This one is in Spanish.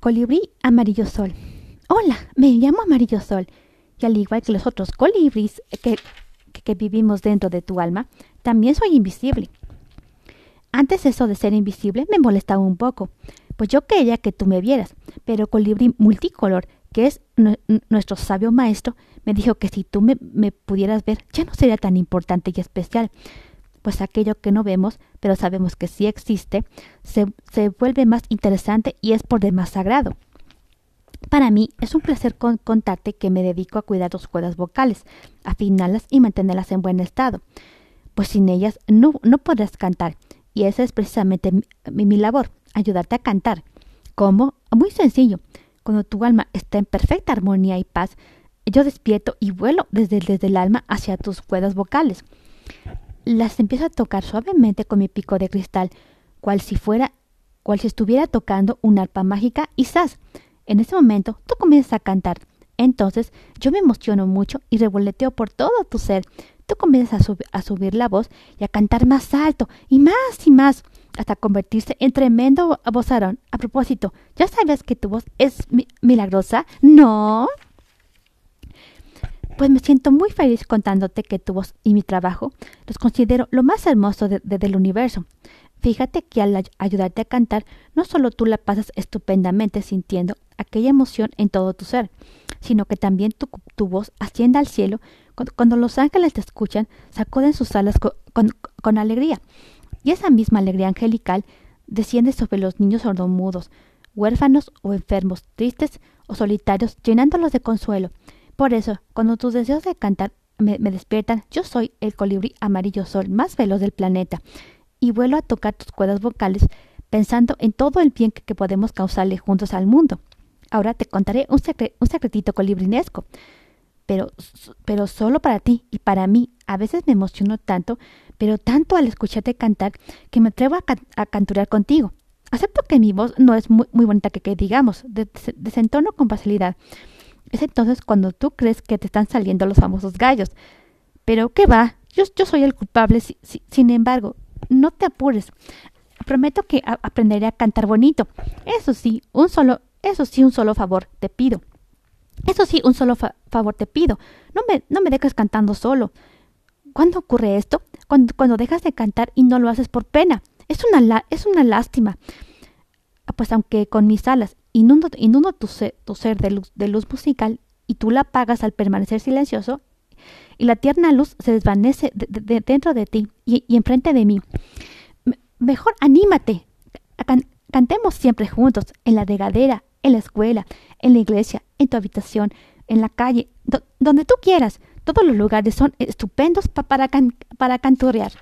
Colibrí Amarillo Sol. Hola, me llamo Amarillo Sol, y al igual que los otros colibríes que, que, vivimos dentro de tu alma, también soy invisible. Antes eso de ser invisible me molestaba un poco, pues yo quería que tú me vieras, pero Colibrí Multicolor, que es nuestro sabio maestro, me dijo que si tú me, me pudieras ver ya no sería tan importante y especial, pues aquello que no vemos, pero sabemos que sí existe, se, se vuelve más interesante y es por demás sagrado. Para mí es un placer contarte que me dedico a cuidar tus cuerdas vocales, afinarlas y mantenerlas en buen estado, pues sin ellas no, no podrás cantar, y esa es precisamente mi, mi labor, ayudarte a cantar. ¿Cómo? Muy sencillo. Cuando tu alma está en perfecta armonía y paz, yo despierto y vuelo desde, desde el alma hacia tus cuerdas vocales las empiezo a tocar suavemente con mi pico de cristal, cual si fuera, cual si estuviera tocando una arpa mágica y ¡zas! En ese momento tú comienzas a cantar. Entonces yo me emociono mucho y revoleteo por todo tu ser. Tú comienzas a, a subir la voz y a cantar más alto y más y más hasta convertirse en tremendo vozarón. A propósito, ¿ya sabes que tu voz es milagrosa? ¿No? Pues me siento muy feliz contándote que tu voz y mi trabajo los considero lo más hermoso de, del universo. Fíjate que al ayudarte a cantar, no solo tú la pasas estupendamente sintiendo aquella emoción en todo tu ser, sino que también tu, tu voz asciende al cielo cuando, los ángeles te escuchan, sacuden sus alas con, con, alegría. Y esa misma alegría angelical desciende sobre los niños sordomudos, huérfanos o enfermos, tristes o solitarios, llenándolos de consuelo. Por eso, cuando tus deseos de cantar me, despiertan, yo soy el colibrí amarillo sol más veloz del planeta y vuelo a tocar tus cuerdas vocales pensando en todo el bien que, podemos causarle juntos al mundo. Ahora te contaré un, un secretito colibrinesco, pero, pero solo para ti y para mí. A veces me emociono tanto, pero tanto al escucharte cantar que me atrevo a, canturar contigo. Acepto que mi voz no es muy, bonita que, que digamos, desentono con facilidad, es entonces cuando tú crees que te están saliendo los famosos gallos. Pero qué va, yo, soy el culpable. sin embargo, no te apures. Prometo que aprenderé a cantar bonito. Eso sí, un solo, eso sí, un solo favor te pido. Eso sí, un solo favor te pido. No me, no me dejes cantando solo. ¿Cuándo ocurre esto? Cuando, cuando dejas de cantar y no lo haces por pena. Es una, es una lástima. Pues aunque con mis alas inundo, inundo tu, ser, tu ser de luz, de luz musical y tú la apagas al permanecer silencioso y la tierna luz se desvanece de, dentro de ti y, enfrente de mí. mejor anímate. cantemos siempre juntos, en la regadera, en la escuela, en la iglesia, en tu habitación, en la calle, donde tú quieras. Todos los lugares son estupendos para, para canturrear.